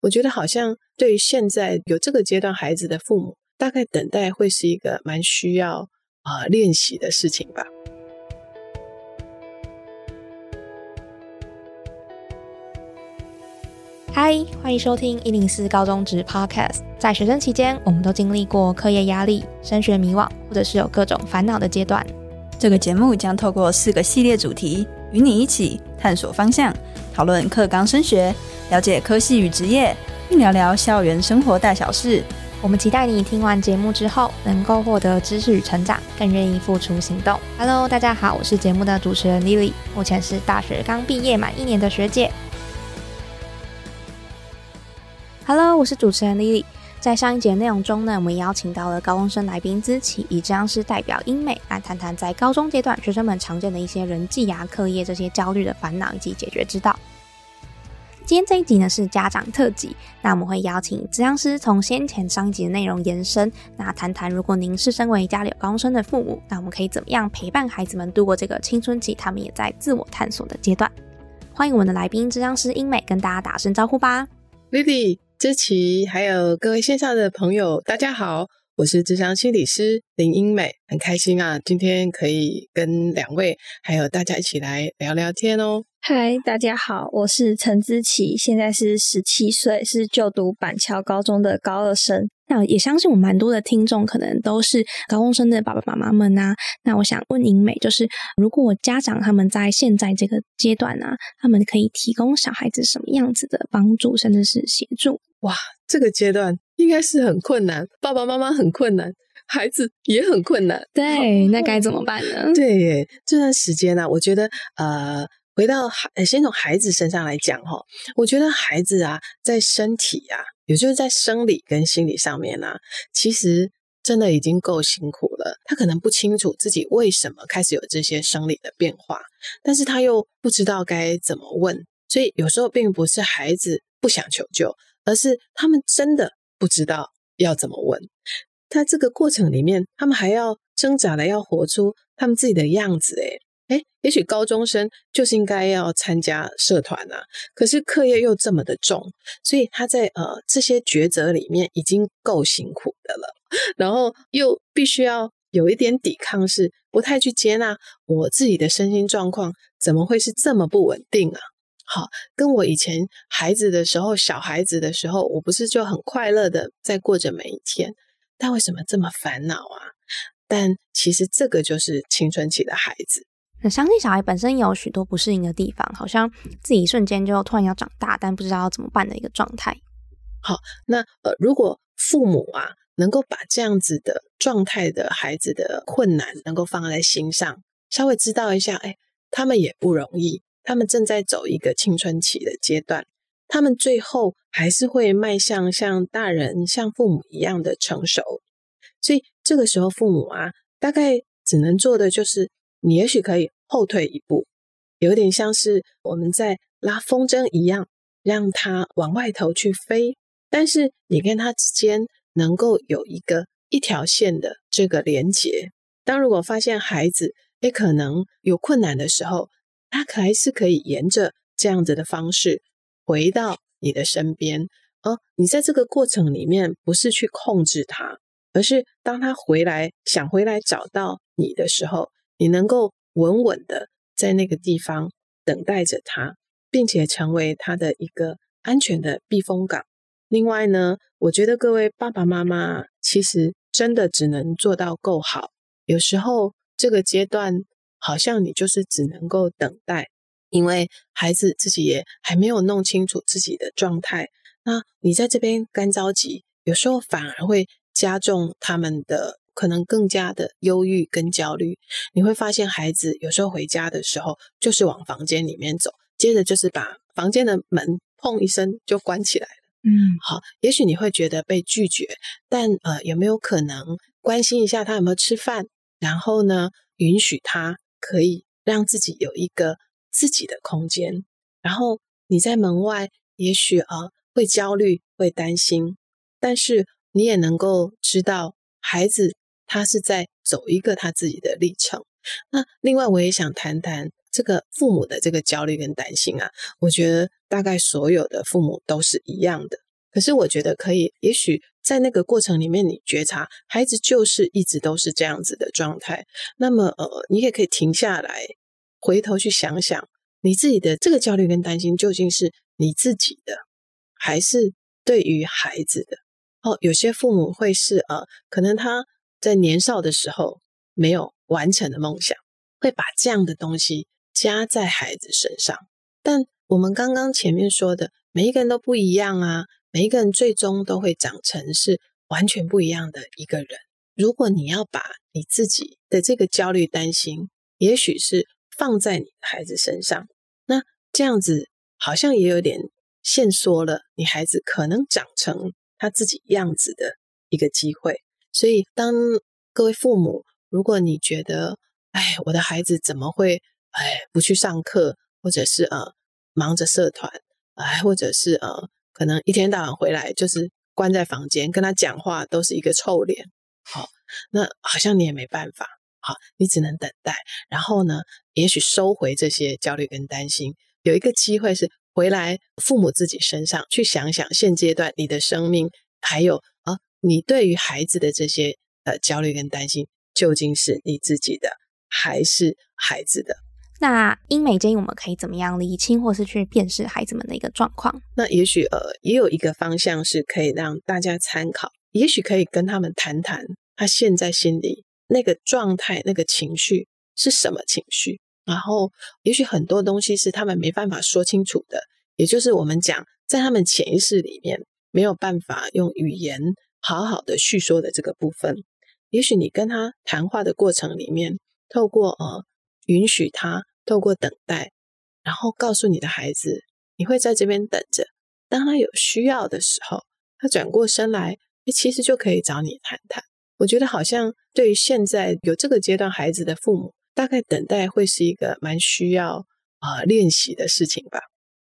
我觉得好像对于现在有这个阶段孩子的父母，大概等待会是一个蛮需要啊练习的事情吧。嗨，欢迎收听一零四高中职 Podcast。在学生期间，我们都经历过课业压力、升学迷惘，或者是有各种烦恼的阶段。这个节目将透过四个系列主题，与你一起探索方向，讨论课纲升学。了解科系与职业，并聊聊校园生活大小事。我们期待你听完节目之后，能够获得知识与成长，更愿意付出行动。Hello，大家好，我是节目的主持人 Lily，目前是大学刚毕业满一年的学姐。Hello，我是主持人 Lily。在上一节内容中呢，我们邀请到了高中生来宾资琪，以这样师代表英美来谈谈在高中阶段学生们常见的一些人际呀、课业这些焦虑的烦恼以及解决之道。今天这一集呢是家长特辑，那我们会邀请咨商师从先前上一集的内容延伸，那谈谈如果您是身为家里有高中生的父母，那我们可以怎么样陪伴孩子们度过这个青春期，他们也在自我探索的阶段。欢迎我们的来宾咨商师英美跟大家打声招呼吧，Lily、知琪，还有各位线上的朋友，大家好，我是智商心理师林英美，很开心啊，今天可以跟两位还有大家一起来聊聊天哦。嗨，大家好，我是陈知琪，现在是十七岁，是就读板桥高中的高二生。那也相信我蛮多的听众可能都是高中生的爸爸妈妈们啊。那我想问英美，就是如果家长他们在现在这个阶段啊，他们可以提供小孩子什么样子的帮助，甚至是协助？哇，这个阶段应该是很困难，爸爸妈妈很困难，孩子也很困难。对，那该怎么办呢？对，这段时间呢，我觉得呃。回到孩，先从孩子身上来讲哈，我觉得孩子啊，在身体啊，也就是在生理跟心理上面呢，其实真的已经够辛苦了。他可能不清楚自己为什么开始有这些生理的变化，但是他又不知道该怎么问，所以有时候并不是孩子不想求救，而是他们真的不知道要怎么问。在这个过程里面，他们还要挣扎的要活出他们自己的样子，诶哎，也许高中生就是应该要参加社团啊，可是课业又这么的重，所以他在呃这些抉择里面已经够辛苦的了，然后又必须要有一点抵抗，是不太去接纳我自己的身心状况，怎么会是这么不稳定啊？好，跟我以前孩子的时候，小孩子的时候，我不是就很快乐的在过着每一天，但为什么这么烦恼啊？但其实这个就是青春期的孩子。那相信小孩本身也有许多不适应的地方，好像自己一瞬间就突然要长大，但不知道要怎么办的一个状态。好，那呃，如果父母啊能够把这样子的状态的孩子的困难能够放在心上，稍微知道一下，哎，他们也不容易，他们正在走一个青春期的阶段，他们最后还是会迈向像大人、像父母一样的成熟，所以这个时候父母啊，大概只能做的就是。你也许可以后退一步，有点像是我们在拉风筝一样，让它往外头去飞。但是你跟它之间能够有一个一条线的这个连接。当如果发现孩子诶可能有困难的时候，他还是可以沿着这样子的方式回到你的身边。哦，你在这个过程里面不是去控制他，而是当他回来想回来找到你的时候。你能够稳稳的在那个地方等待着他，并且成为他的一个安全的避风港。另外呢，我觉得各位爸爸妈妈其实真的只能做到够好。有时候这个阶段好像你就是只能够等待，因为孩子自己也还没有弄清楚自己的状态。那你在这边干着急，有时候反而会加重他们的。可能更加的忧郁跟焦虑，你会发现孩子有时候回家的时候就是往房间里面走，接着就是把房间的门砰一声就关起来了。嗯，好，也许你会觉得被拒绝，但呃，有没有可能关心一下他有没有吃饭？然后呢，允许他可以让自己有一个自己的空间。然后你在门外，也许啊会焦虑会担心，但是你也能够知道孩子。他是在走一个他自己的历程。那另外，我也想谈谈这个父母的这个焦虑跟担心啊。我觉得大概所有的父母都是一样的。可是我觉得可以，也许在那个过程里面，你觉察孩子就是一直都是这样子的状态。那么，呃，你也可以停下来，回头去想想，你自己的这个焦虑跟担心究竟是你自己的，还是对于孩子的？哦，有些父母会是呃，可能他在年少的时候没有完成的梦想，会把这样的东西加在孩子身上。但我们刚刚前面说的，每一个人都不一样啊。每一个人最终都会长成是完全不一样的一个人。如果你要把你自己的这个焦虑、担心，也许是放在你的孩子身上，那这样子好像也有点限缩了你孩子可能长成他自己样子的一个机会。所以，当各位父母，如果你觉得，哎，我的孩子怎么会，哎，不去上课，或者是呃忙着社团，哎，或者是呃。可能一天到晚回来就是关在房间，跟他讲话都是一个臭脸。好，那好像你也没办法。好，你只能等待。然后呢，也许收回这些焦虑跟担心，有一个机会是回来父母自己身上去想想现阶段你的生命，还有啊，你对于孩子的这些呃焦虑跟担心，究竟是你自己的还是孩子的？那英美建议我们可以怎么样理清，或是去辨识孩子们的一个状况？那也许呃，也有一个方向是可以让大家参考，也许可以跟他们谈谈他现在心里那个状态、那个情绪是什么情绪。然后，也许很多东西是他们没办法说清楚的，也就是我们讲在他们潜意识里面没有办法用语言好好的叙说的这个部分。也许你跟他谈话的过程里面，透过呃。允许他透过等待，然后告诉你的孩子，你会在这边等着。当他有需要的时候，他转过身来，诶，其实就可以找你谈谈。我觉得好像对于现在有这个阶段孩子的父母，大概等待会是一个蛮需要啊练习的事情吧。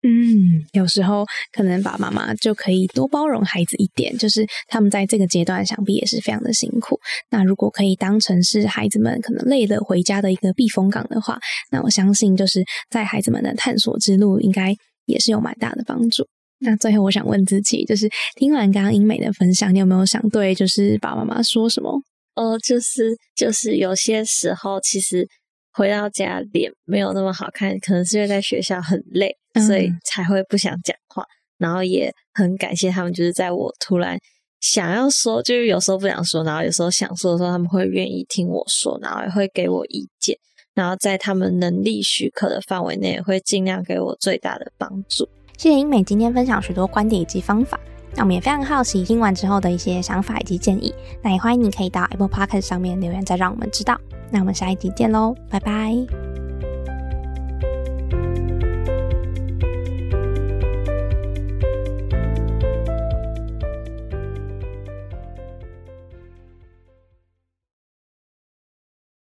嗯，有时候可能爸爸妈妈就可以多包容孩子一点，就是他们在这个阶段想必也是非常的辛苦。那如果可以当成是孩子们可能累了回家的一个避风港的话，那我相信就是在孩子们的探索之路，应该也是有蛮大的帮助。那最后我想问自己，就是听完刚刚英美的分享，你有没有想对就是爸爸妈妈说什么？哦，就是就是有些时候其实。回到家脸没有那么好看，可能是因为在学校很累，所以才会不想讲话。然后也很感谢他们，就是在我突然想要说，就是有时候不想说，然后有时候想说的时候，他们会愿意听我说，然后也会给我意见。然后在他们能力许可的范围内，也会尽量给我最大的帮助。谢谢英美今天分享许多观点以及方法，那我们也非常好奇听完之后的一些想法以及建议。那也欢迎你可以到 Apple Podcast 上面留言，再让我们知道。那我们下一集见喽，拜拜。